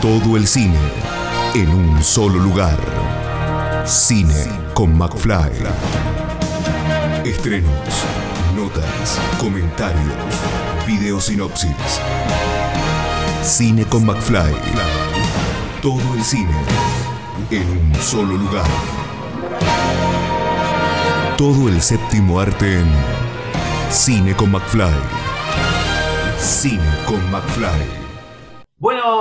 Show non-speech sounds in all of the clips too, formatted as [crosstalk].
Todo el cine en un solo lugar. Cine con McFly. Estrenos, notas, comentarios, video sinopsis. Cine con McFly. Todo el cine en un solo lugar. Todo el séptimo arte en Cine con McFly. Cine con McFly.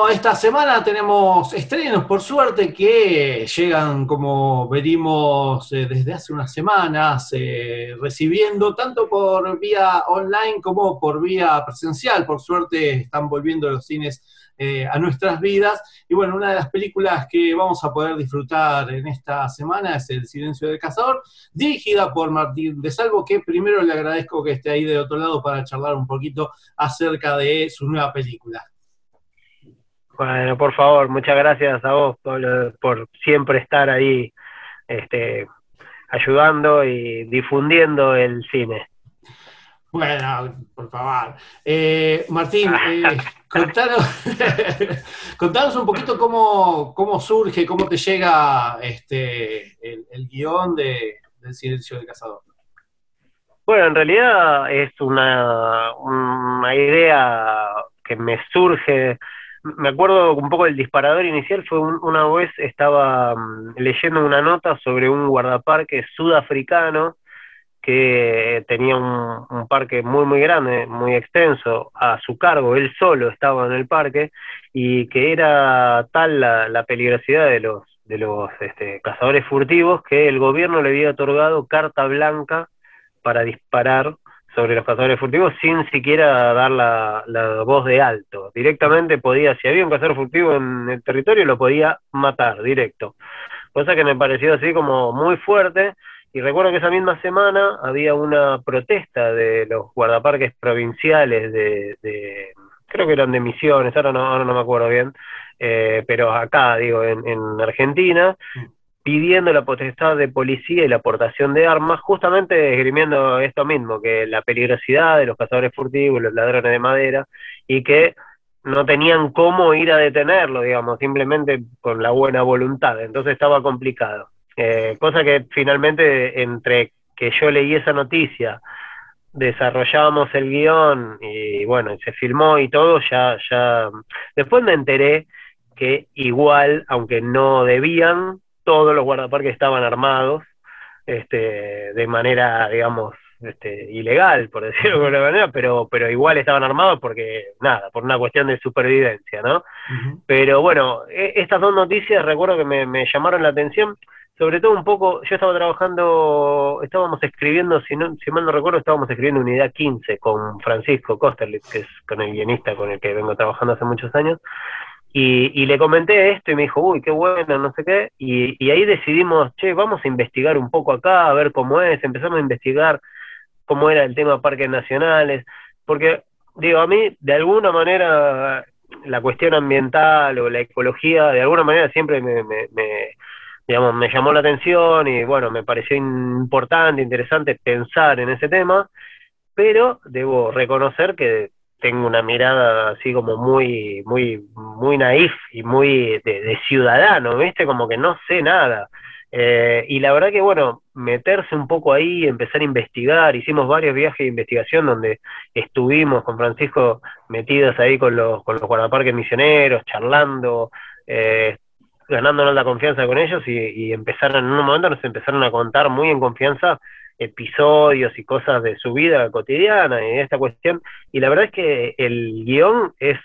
Esta semana tenemos estrenos, por suerte, que llegan, como venimos eh, desde hace unas semanas, eh, recibiendo tanto por vía online como por vía presencial. Por suerte están volviendo los cines eh, a nuestras vidas. Y bueno, una de las películas que vamos a poder disfrutar en esta semana es El Silencio del Cazador, dirigida por Martín de Salvo, que primero le agradezco que esté ahí de otro lado para charlar un poquito acerca de su nueva película. Bueno, por favor, muchas gracias a vos por, siempre estar ahí este, ayudando y difundiendo el cine. Bueno, por favor. Eh, Martín, [laughs] eh, [laughs] contanos, un poquito cómo, cómo, surge, cómo te llega este, el, guion de, del Silencio del Cazador. Bueno, en realidad es una, una idea que me surge me acuerdo un poco del disparador inicial, fue una vez estaba mm, leyendo una nota sobre un guardaparque sudafricano que tenía un, parque muy muy grande, muy extenso, a su cargo, él solo estaba en el parque, y que era tal la, peligrosidad de los, de los este, cazadores furtivos que el gobierno le había otorgado carta blanca para disparar sobre los cazadores furtivos sin siquiera dar la, voz de alto. Directamente podía, si había un cazador furtivo en el territorio, lo podía matar directo. Cosa que me pareció así como muy fuerte. Y recuerdo que esa misma semana había una protesta de los guardaparques provinciales de, creo que eran de Misiones, ahora no, ahora no me acuerdo bien, eh, pero acá, digo, en, en Argentina, pidiendo la potestad de policía y la aportación de armas, justamente esgrimiendo esto mismo, que la peligrosidad de los cazadores furtivos, los ladrones de madera, y que no tenían cómo ir a detenerlo, digamos, simplemente con la buena voluntad. Entonces estaba complicado. Eh, cosa que finalmente, entre que yo leí esa noticia, desarrollamos el guion y bueno, se filmó y todo, ya, ya. Después me enteré que igual, aunque no debían, todos los guardaparques estaban armados este, de manera, digamos, este, ilegal, por [laughs] decirlo de alguna manera, pero, pero igual estaban armados porque, nada, por una cuestión de supervivencia, ¿no? Pero bueno, e, estas dos noticias recuerdo que me, llamaron la atención, sobre todo un poco, yo estaba trabajando, estábamos escribiendo, si, no, si mal no recuerdo, estábamos escribiendo Unidad 15 con Francisco Kosterlitz, que es con el guionista con el que vengo trabajando hace muchos años, y, le comenté esto y me dijo, uy, qué bueno, no sé qué. Y, ahí decidimos, che, vamos a investigar un poco acá, a ver cómo es. Empezamos a investigar cómo era el tema parques nacionales. Porque, digo, a mí, de alguna manera, la cuestión ambiental o la ecología, de alguna manera siempre me, me, me digamos, me llamó la atención y, bueno, me pareció importante, interesante pensar en ese tema. Pero debo reconocer que tengo una mirada así como muy, muy, muy naif y muy de, ciudadano, ¿viste? Como que no sé nada. Eh, y la verdad que, bueno, meterse un poco ahí, empezar a investigar, hicimos varios viajes de investigación donde estuvimos con Francisco metidos ahí con los, con los guardaparques misioneros, charlando, eh, ganándonos la confianza con ellos y, y empezaron, en un momento nos empezaron a contar muy en confianza episodios y cosas de su vida cotidiana y esta cuestión. Y la verdad es que el guion es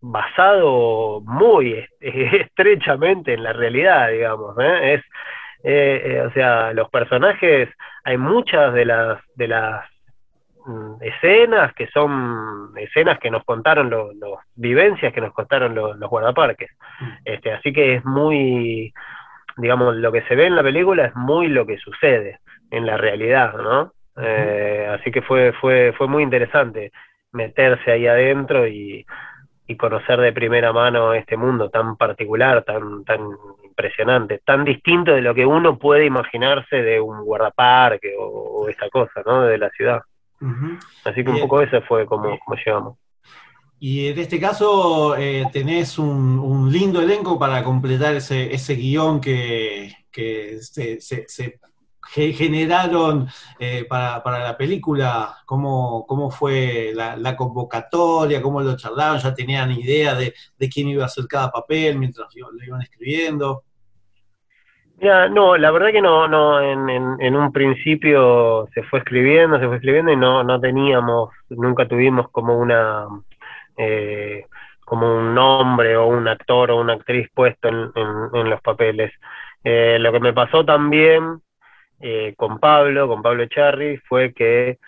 basado muy [laughs] estrechamente en la realidad, digamos. ¿eh? Es, eh, eh, o sea, los personajes, hay muchas de las, de las mm, escenas que son escenas que nos contaron los, vivencias que nos contaron los, los guardaparques. Mm. Este, así que es muy, digamos, lo que se ve en la película es muy lo que sucede en la realidad, ¿no? Eh, así que fue, fue, fue muy interesante meterse ahí adentro y, conocer de primera mano este mundo tan particular, tan, tan impresionante, tan distinto de lo que uno puede imaginarse de un guardaparque o, esta cosa, ¿no? De la ciudad. Así que un poco eso fue como, como llegamos. Y en este caso eh, tenés un, lindo elenco para completar ese, ese guion que, se, generaron eh, para, la película, cómo, cómo fue la, convocatoria, cómo lo charlaron, ya tenían idea de, quién iba a hacer cada papel mientras lo iban escribiendo. Ya, no, la verdad que no, no, en, en, un principio se fue escribiendo, se fue escribiendo y no, no teníamos, nunca tuvimos como una, eh, como un nombre o un actor o una actriz puesto en, en, los papeles. Eh, lo que me pasó también eh, con Pablo, con Pablo Echarri, fue que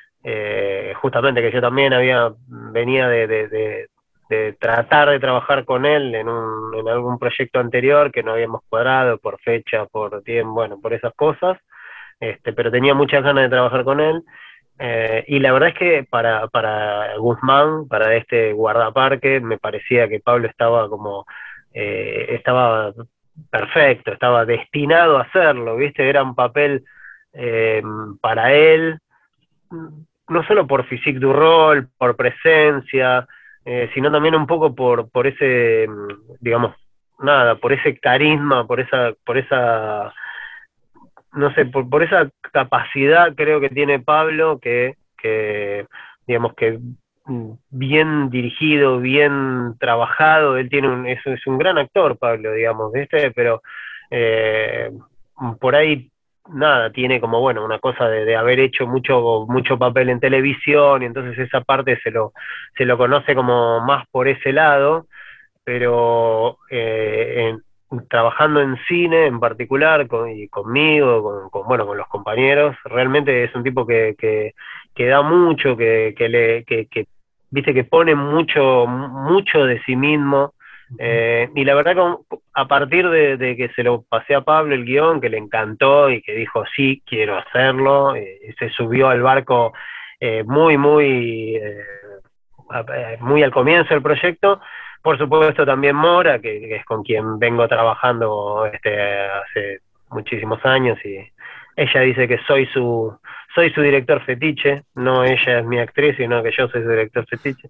justamente que yo también había, venía de, de, de tratar de trabajar con él en, un, en algún proyecto anterior que no habíamos cuadrado por fecha, por tiempo, bueno, por esas cosas, este, pero tenía muchas ganas de trabajar con él. Eh, y la verdad es que para, para Guzmán, para este guardaparque, me parecía que Pablo estaba como, eh, estaba perfecto, estaba destinado a hacerlo, ¿viste? Era un papel eh, para él, no solo por physique du rol, por presencia, eh, sino también un poco por, por ese, mm, digamos, nada, por ese carisma, por esa, por esa, no sé, por, por esa capacidad creo que tiene Pablo, que, que digamos que mm, bien dirigido, bien trabajado, él tiene un, es, es un gran actor, Pablo, digamos, ¿viste? Pero eh, por ahí nada, tiene como, bueno, una cosa de, haber hecho mucho, mucho papel en televisión y entonces esa parte se lo, se lo conoce como más por ese lado, pero eh, trabajando en cine en particular con, y conmigo, con, bueno, con los compañeros, realmente es un tipo que, que, que da mucho, que, que le, que, que, viste, que pone mucho, mucho de sí mismo eh, y la verdad que a partir de, que se lo pasé a Pablo el guion, que le encantó y que dijo, sí, quiero hacerlo, eh, se subió al barco eh, muy, muy, muy al comienzo del proyecto. Por supuesto también Mora, que, es con quien vengo trabajando este, hace muchísimos años y ella dice que soy su, soy su director fetiche, no ella es mi actriz, sino que yo soy su director fetiche.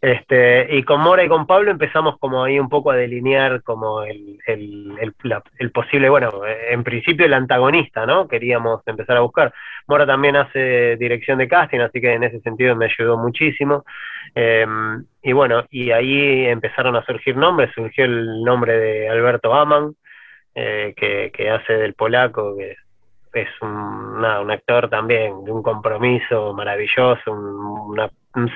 Este, y con Mora y con Pablo empezamos como ahí un poco a delinear como el, el, el, posible, bueno, en principio el antagonista, ¿no? Queríamos empezar a buscar. Mora también hace dirección de casting, así que en ese sentido me ayudó muchísimo. Em, y bueno, y ahí empezaron a surgir nombres, surgió el nombre de Alberto Aman, eh, que, que hace del polaco, que es un, un actor también de un compromiso maravilloso, un,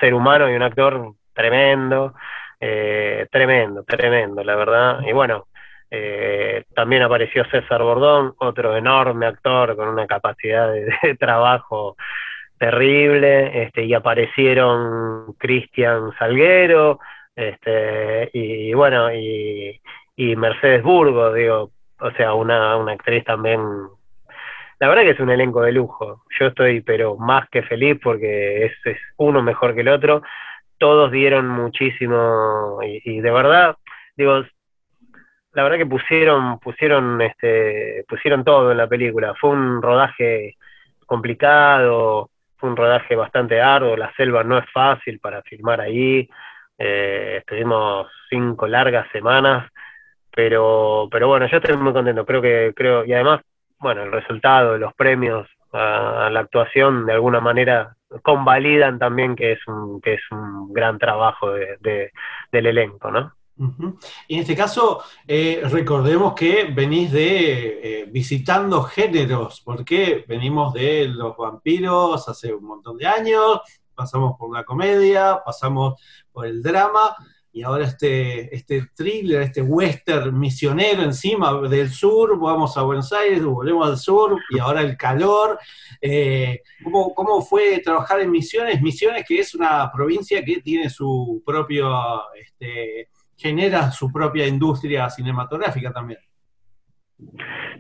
ser humano y un actor tremendo, eh, tremendo, tremendo, la verdad. Y bueno, eh, también apareció César Bordón, otro enorme actor con una capacidad de, [laughs] trabajo terrible, este, y aparecieron Cristian Salguero, este, y, bueno, y, y Mercedes Burgo, digo, o sea, una, una actriz también la verdad que es un elenco de lujo. Yo estoy, pero más que feliz porque es, uno mejor que el otro. Todos dieron muchísimo y, de verdad, digo, la verdad que pusieron, pusieron, este, pusieron todo en la película. Fue un rodaje complicado, fue un rodaje bastante arduo. La selva no es fácil para filmar ahí. Eh, estuvimos cinco largas semanas, pero, pero bueno, yo estoy muy contento. Creo que, creo, y además bueno, el resultado, los premios a, la actuación de alguna manera convalidan también que es un, que es un gran trabajo de, del elenco, ¿no? Y en este caso, eh, recordemos que venís de eh, visitando géneros, porque venimos de los vampiros hace un montón de años, pasamos por la comedia, pasamos por el drama, y ahora este, este thriller, este western misionero encima del sur, vamos a Buenos Aires, volvemos al sur y ahora el calor. Eh, ¿cómo, fue trabajar en Misiones? Misiones que es una provincia que tiene su propio, este, genera su propia industria cinematográfica también.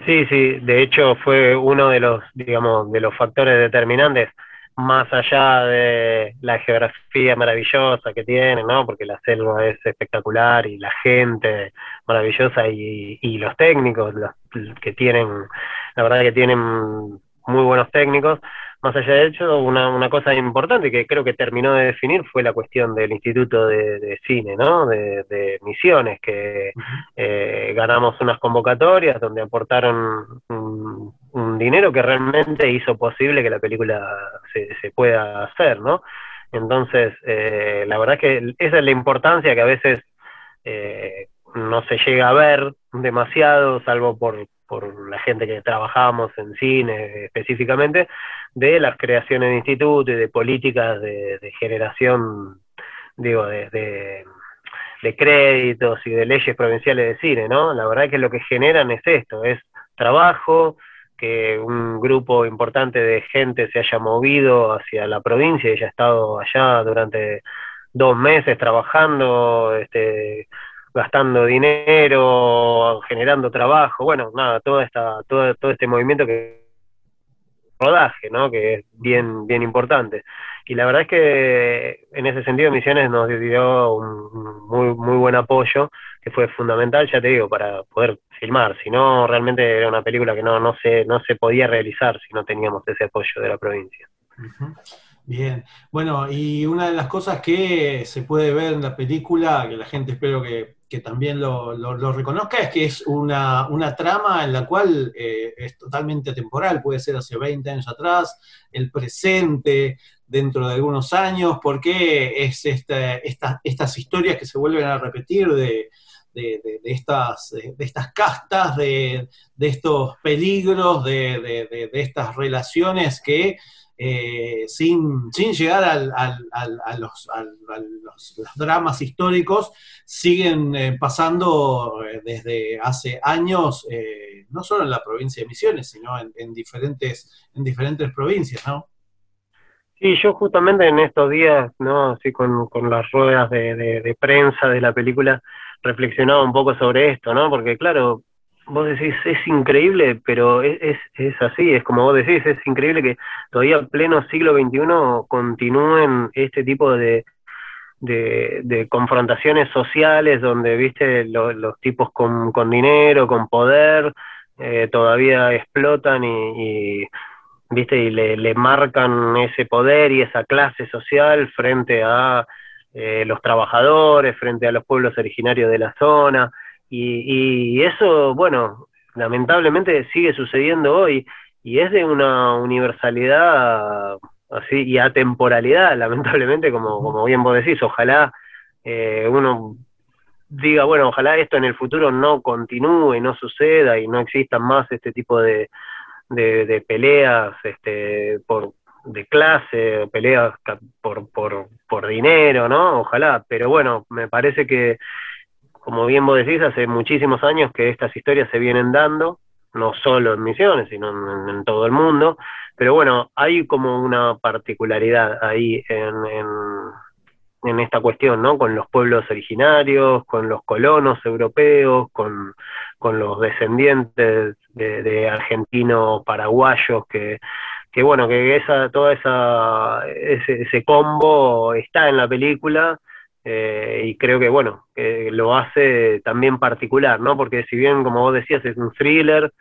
Sí, sí, de hecho fue uno de los, digamos, de los factores determinantes más allá de la geografía maravillosa que tiene, ¿no? Porque la selva es espectacular y la gente maravillosa y, los técnicos que tienen, la verdad que tienen muy buenos técnicos. Más allá de hecho, una, una cosa importante que creo que terminó de definir fue la cuestión del Instituto de, Cine, ¿no? De, Misiones, que eh, ganamos unas convocatorias donde aportaron un, dinero que realmente hizo posible que la película se, se pueda hacer, ¿no? Entonces, eh, la verdad es que esa es la importancia que a veces eh, no se llega a ver demasiado, salvo por, por la gente que trabajamos en cine específicamente, de las creaciones de institutos y de políticas de, generación, digo, de, de, créditos y de leyes provinciales de cine, ¿no? La verdad es que lo que generan es esto, es trabajo, que un grupo importante de gente se haya movido hacia la provincia y haya estado allá durante dos meses trabajando, este, gastando dinero, generando trabajo, bueno, nada, toda esta, todo, todo este movimiento que rodaje, ¿no? que es bien, bien importante. Y la verdad es que en ese sentido Misiones nos dio un muy, muy buen apoyo, que fue fundamental, ya te digo, para poder filmar. Si no, realmente era una película que no, no, se, no se podía realizar si no teníamos ese apoyo de la provincia. Bien, bueno, y una de las cosas que se puede ver en la película, que la gente espero que, también lo, reconozca, es que es una, trama en la cual eh, es totalmente temporal, puede ser hace 20 años atrás, el presente, dentro de algunos años, porque es este, estas historias que se vuelven a repetir de, estas, de estas castas, de, estos peligros, de, estas relaciones que eh, sin, sin, llegar al, a, los, dramas históricos, siguen eh, pasando eh, desde hace años, no solo en la provincia de Misiones, sino en, diferentes, en diferentes provincias, ¿no? Sí, yo justamente en estos días, ¿no? Así con, con las ruedas de, de, prensa de la película, reflexionaba un poco sobre esto, ¿no? Porque claro, vos decís, es increíble, pero es, es, así, es como vos decís, es increíble que todavía en pleno siglo XXI continúen este tipo de, de, confrontaciones sociales donde, viste, los tipos con, con, dinero, con poder, eh, todavía explotan y, viste, y le, le, marcan ese poder y esa clase social frente a eh, los trabajadores, frente a los pueblos originarios de la zona. Y, eso, bueno, lamentablemente sigue sucediendo hoy. Y es de una universalidad así y atemporalidad, lamentablemente, como, como bien vos decís, ojalá eh, uno diga, bueno, ojalá esto en el futuro no continúe, no suceda y no existan más este tipo de, de, peleas este, por de clase, peleas por, por, por dinero, ¿no? Ojalá, pero bueno, me parece que como bien vos decís, hace muchísimos años que estas historias se vienen dando, no solo en Misiones, sino en, todo el mundo, pero bueno, hay como una particularidad ahí en, en, esta cuestión, ¿no? Con los pueblos originarios, con los colonos europeos, con, los descendientes de, argentinos paraguayos que que bueno, que esa, toda esa, ese, ese combo está en la película eh, y creo que, bueno, que lo hace también particular, ¿no? Porque si bien, como vos decías, es un thriller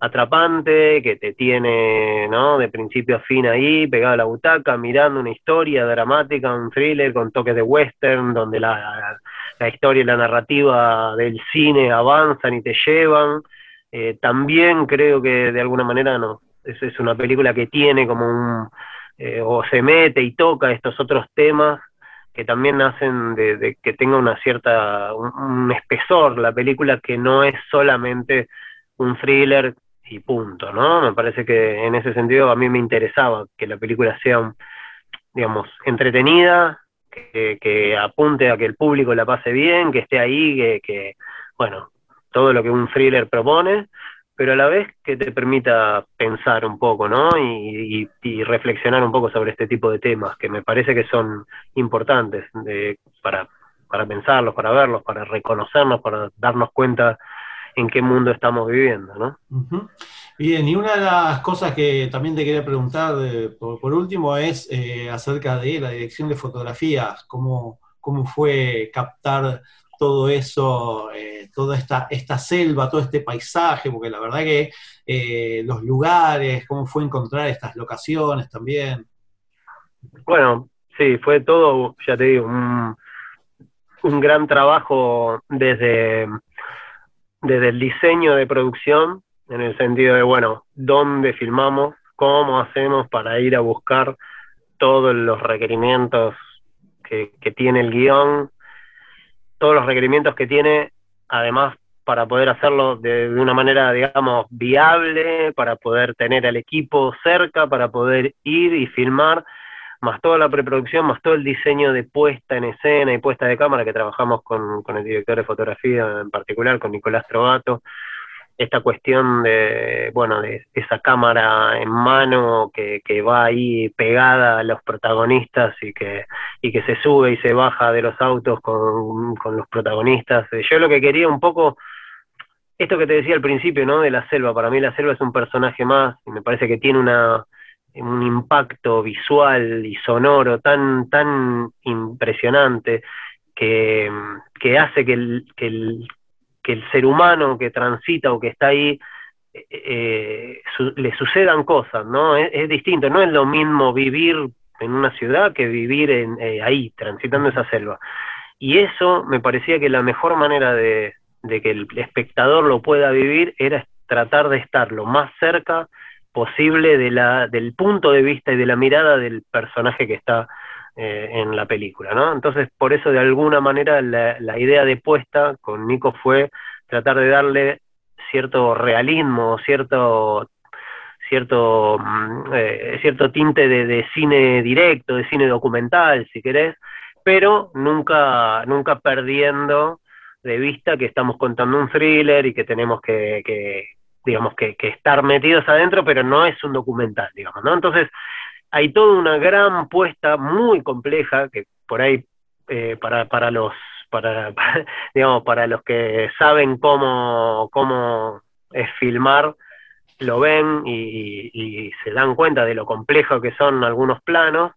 atrapante, que te tiene, ¿no? De principio a fin ahí, pegado a la butaca, mirando una historia dramática, un thriller con toques de western, donde la, la historia y la narrativa del cine avanzan y te llevan. Eh, también creo que de alguna manera no, es, una película que tiene como un, eh, o se mete y toca estos otros temas que también hacen de, que tenga una cierta, un, espesor la película que no es solamente un thriller y punto, ¿no? Me parece que en ese sentido a mí me interesaba que la película sea, digamos, entretenida, que, que apunte a que el público la pase bien, que esté ahí, que, que bueno, todo lo que un thriller propone, pero a la vez que te permita pensar un poco, ¿no? Y, reflexionar un poco sobre este tipo de temas, que me parece que son importantes para, para pensarlos, para verlos, para reconocernos, para darnos cuenta en qué mundo estamos viviendo, ¿no? Bien, y una de las cosas que también te quería preguntar por, último es eh, acerca de la dirección de fotografías, cómo, cómo fue captar todo eso, eh, toda esta, esta selva, todo este paisaje, porque la verdad que eh, los lugares, cómo fue encontrar estas locaciones también. Bueno, sí, fue todo, ya te digo, un, un gran trabajo desde, desde el diseño de producción, en el sentido de, bueno, dónde filmamos, cómo hacemos para ir a buscar todos los requerimientos que, tiene el guion, todos los requerimientos que tiene, además para poder hacerlo de, una manera, digamos, viable, para poder tener al equipo cerca, para poder ir y filmar, más toda la preproducción, más todo el diseño de puesta en escena y puesta de cámara que trabajamos con, con el director de fotografía en particular, con Nicolás Trovato, esta cuestión de, bueno, de esa cámara en mano que, que, va ahí pegada a los protagonistas y que, y que se sube y se baja de los autos con, con los protagonistas. Yo lo que quería un poco, esto que te decía al principio, ¿no? De la selva, para mí la selva es un personaje más y me parece que tiene una, un impacto visual y sonoro tan, tan impresionante que, que hace que el, que el, que el ser humano que transita o que está ahí eh, eh, le sucedan cosas, ¿no? Es, distinto, no es lo mismo vivir en una ciudad que vivir en, eh, ahí, transitando esa selva. Y eso me parecía que la mejor manera de, que el espectador lo pueda vivir era tratar de estar lo más cerca posible de del punto de vista y de la mirada del personaje que está eh, en la película, ¿no? Entonces, por eso de alguna manera la, idea de puesta con Nico fue tratar de darle cierto realismo, cierto cierto mm, eh, cierto tinte de, cine directo, de cine documental, si querés, pero nunca nunca perdiendo de vista que estamos contando un thriller y que tenemos que, digamos que, que, estar metidos adentro, pero no es un documental, digamos, ¿no? Entonces hay toda una gran puesta muy compleja que por ahí eh, para, para los para, [laughs] digamos para los que saben cómo cómo es filmar lo ven y, y, se dan cuenta de lo complejo que son algunos planos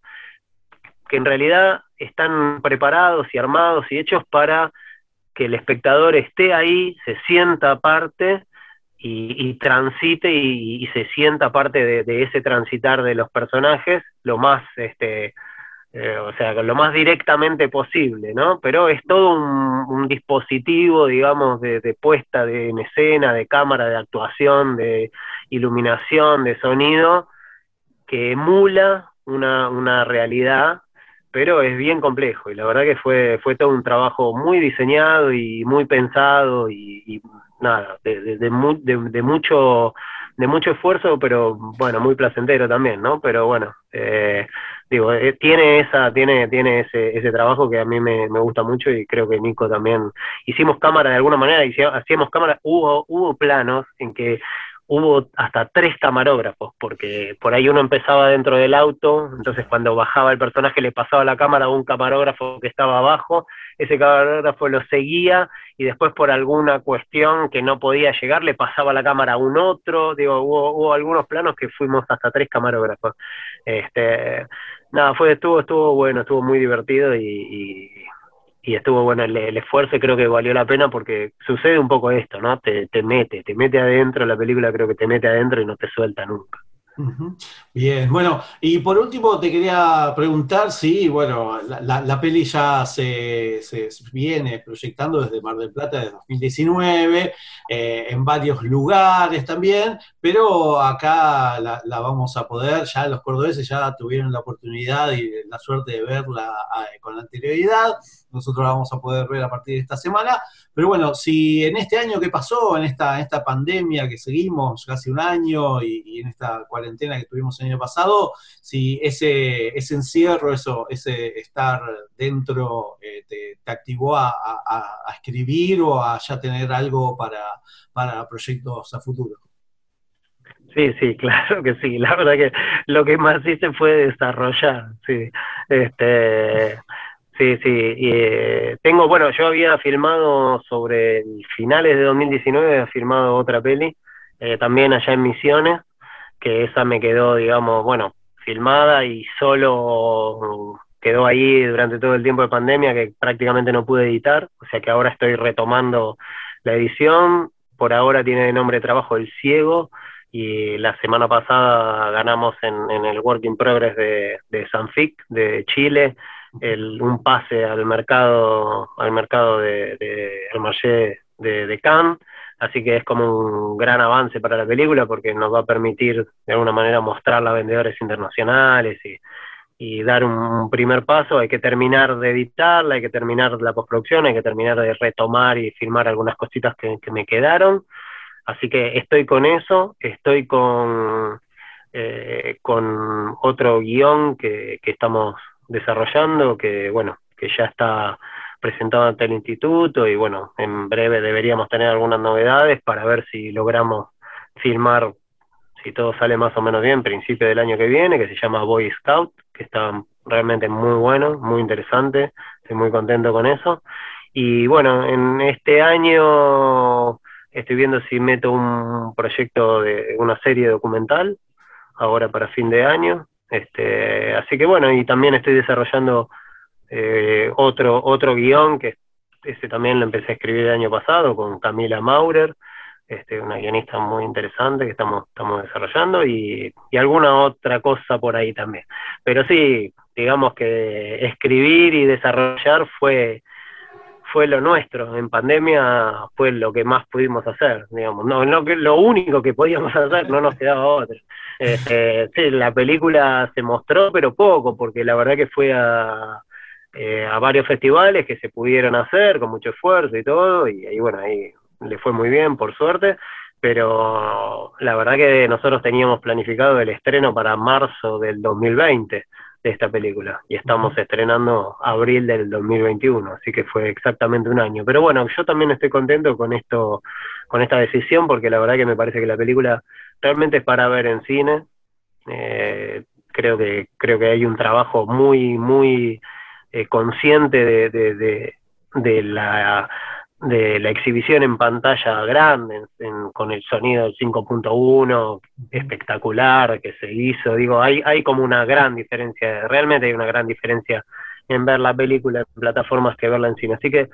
que en realidad están preparados y armados y hechos para que el espectador esté ahí, se sienta aparte y, transite y, se sienta parte de, ese transitar de los personajes lo más, este, eh, o sea, lo más directamente posible, ¿no? Pero es todo un, dispositivo, digamos, de, puesta de, en escena, de cámara, de actuación, de iluminación, de sonido, que emula una, una realidad pero es bien complejo y la verdad que fue, fue todo un trabajo muy diseñado y muy pensado y nada, de, de, de, mucho de mucho esfuerzo, pero bueno, muy placentero también, ¿no? Pero bueno, eh, digo, eh, tiene esa, tiene, tiene ese, ese trabajo que a mí me, me, gusta mucho y creo que Nico también. Hicimos cámara de alguna manera, hacíamos cámara, hubo, hubo planos en que hubo hasta tres camarógrafos, porque por ahí uno empezaba dentro del auto, entonces cuando bajaba el personaje le pasaba la cámara a un camarógrafo que estaba abajo, ese camarógrafo lo seguía y después por alguna cuestión que no podía llegar le pasaba la cámara a un otro, digo, hubo, algunos planos que fuimos hasta tres camarógrafos. Este, nada, fue, estuvo, estuvo bueno, estuvo muy divertido y, y, estuvo bueno el, esfuerzo y creo que valió la pena porque sucede un poco esto, ¿no? Te, te mete, te mete adentro, la película creo que te mete adentro y no te suelta nunca. Bien, bueno, y por último te quería preguntar si, bueno, la, peli ya se, viene proyectando desde Mar del Plata desde 2019, eh, en varios lugares también, pero acá la, vamos a poder, ya los cordobeses ya tuvieron la oportunidad y la suerte de verla eh, con anterioridad, nosotros la vamos a poder ver a partir de esta semana, pero bueno, si en este año que pasó, en esta, esta pandemia que seguimos casi un año y, en esta cuarentena que tuvimos el año pasado, si ese, ese encierro, eso, ese estar dentro eh, te, activó a, escribir o a ya tener algo para, para proyectos a futuro. Sí, sí, [laughs] claro que sí. La verdad que lo que más hice fue desarrollar, sí. Este, Sí, sí. Eh, tengo, bueno, yo había filmado sobre finales de 2019, había filmado otra peli, eh, también allá en Misiones, que esa me quedó, digamos, bueno, filmada y solo quedó ahí durante todo el tiempo de pandemia que prácticamente no pude editar, o sea que ahora estoy retomando la edición. Por ahora tiene de nombre de trabajo El Ciego y la semana pasada ganamos en, el Work in Progress de, de Sanfic, de Chile, el, un pase al mercado, al mercado de, de de, de Cannes, así que es como un gran avance para la película porque nos va a permitir de alguna manera mostrarla a vendedores internacionales y, dar un primer paso, hay que terminar de editarla, hay que terminar la postproducción, hay que terminar de retomar y filmar algunas cositas que, que me quedaron, Así que estoy con eso, estoy con, eh, con otro guion que, que estamos desarrollando, que bueno, que ya está presentado ante el instituto y bueno, en breve deberíamos tener algunas novedades para ver si logramos filmar, si todo sale más o menos bien, principio del año que viene, que se llama Boy Scout, que está realmente muy bueno, muy interesante, estoy muy contento con eso. Y bueno, en este año Estoy viendo si meto un proyecto de una serie documental ahora para fin de año. Este, así que bueno, y también estoy desarrollando eh, otro, otro guion que ese también lo empecé a escribir el año pasado con Camila Maurer, este, una guionista muy interesante que estamos, estamos desarrollando y, alguna otra cosa por ahí también. Pero sí, digamos que escribir y desarrollar fue fue lo nuestro. En pandemia fue lo que más pudimos hacer, digamos. No, no lo único que podíamos [laughs] hacer, no nos quedaba otro. Este, sí, la película se mostró, pero poco, porque la verdad que fue a, eh, a varios festivales que se pudieron hacer con mucho esfuerzo y todo, y ahí, bueno, ahí le fue muy bien, por suerte. Pero la verdad que nosotros teníamos planificado el estreno para marzo del 2020 de esta película y estamos estrenando abril del 2021, así que fue exactamente un año. Pero bueno, yo también estoy contento con esto, con esta decisión, porque la verdad que me parece que la película realmente es para ver en cine. Eh, creo que creo que hay un trabajo muy muy eh, consciente de, de, de la de la exhibición en pantalla grande, con el sonido 5.1 espectacular que se hizo, digo, hay, hay como una gran diferencia, realmente hay una gran diferencia en ver la película en plataformas que verla en cine. Así que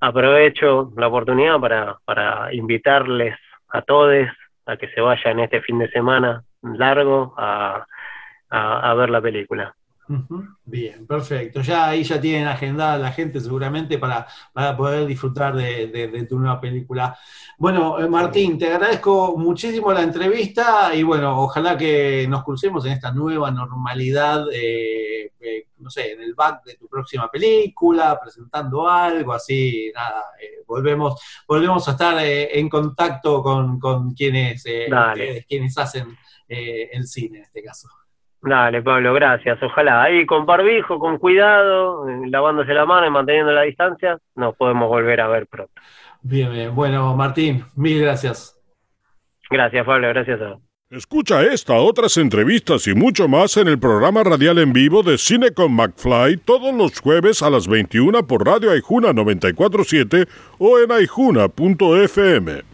aprovecho la oportunidad para, para invitarles a todos a que se vayan este fin de semana largo a, a ver la película. Bien, perfecto. Ya ahí ya tienen agendada la gente seguramente para, para poder disfrutar de, tu nueva película. Bueno, eh, Martín, te agradezco muchísimo la entrevista y bueno, ojalá que nos crucemos en esta nueva normalidad, eh, eh, no sé, en el back de tu próxima película, presentando algo, así, nada, volvemos, volvemos a estar en contacto con, con quienes, quienes hacen el cine en este caso. Dale, Pablo, gracias. Ojalá ahí con barbijo, con cuidado, lavándose la mano y manteniendo la distancia, nos podemos volver a ver pronto. Bien, bien. Bueno, Martín, mil gracias. Gracias, Pablo, gracias a Escucha esta, otras entrevistas y mucho más en el programa radial en vivo de Cine con McFly todos los jueves a las 21 por Radio Aijuna 947 o en aijuna.fm.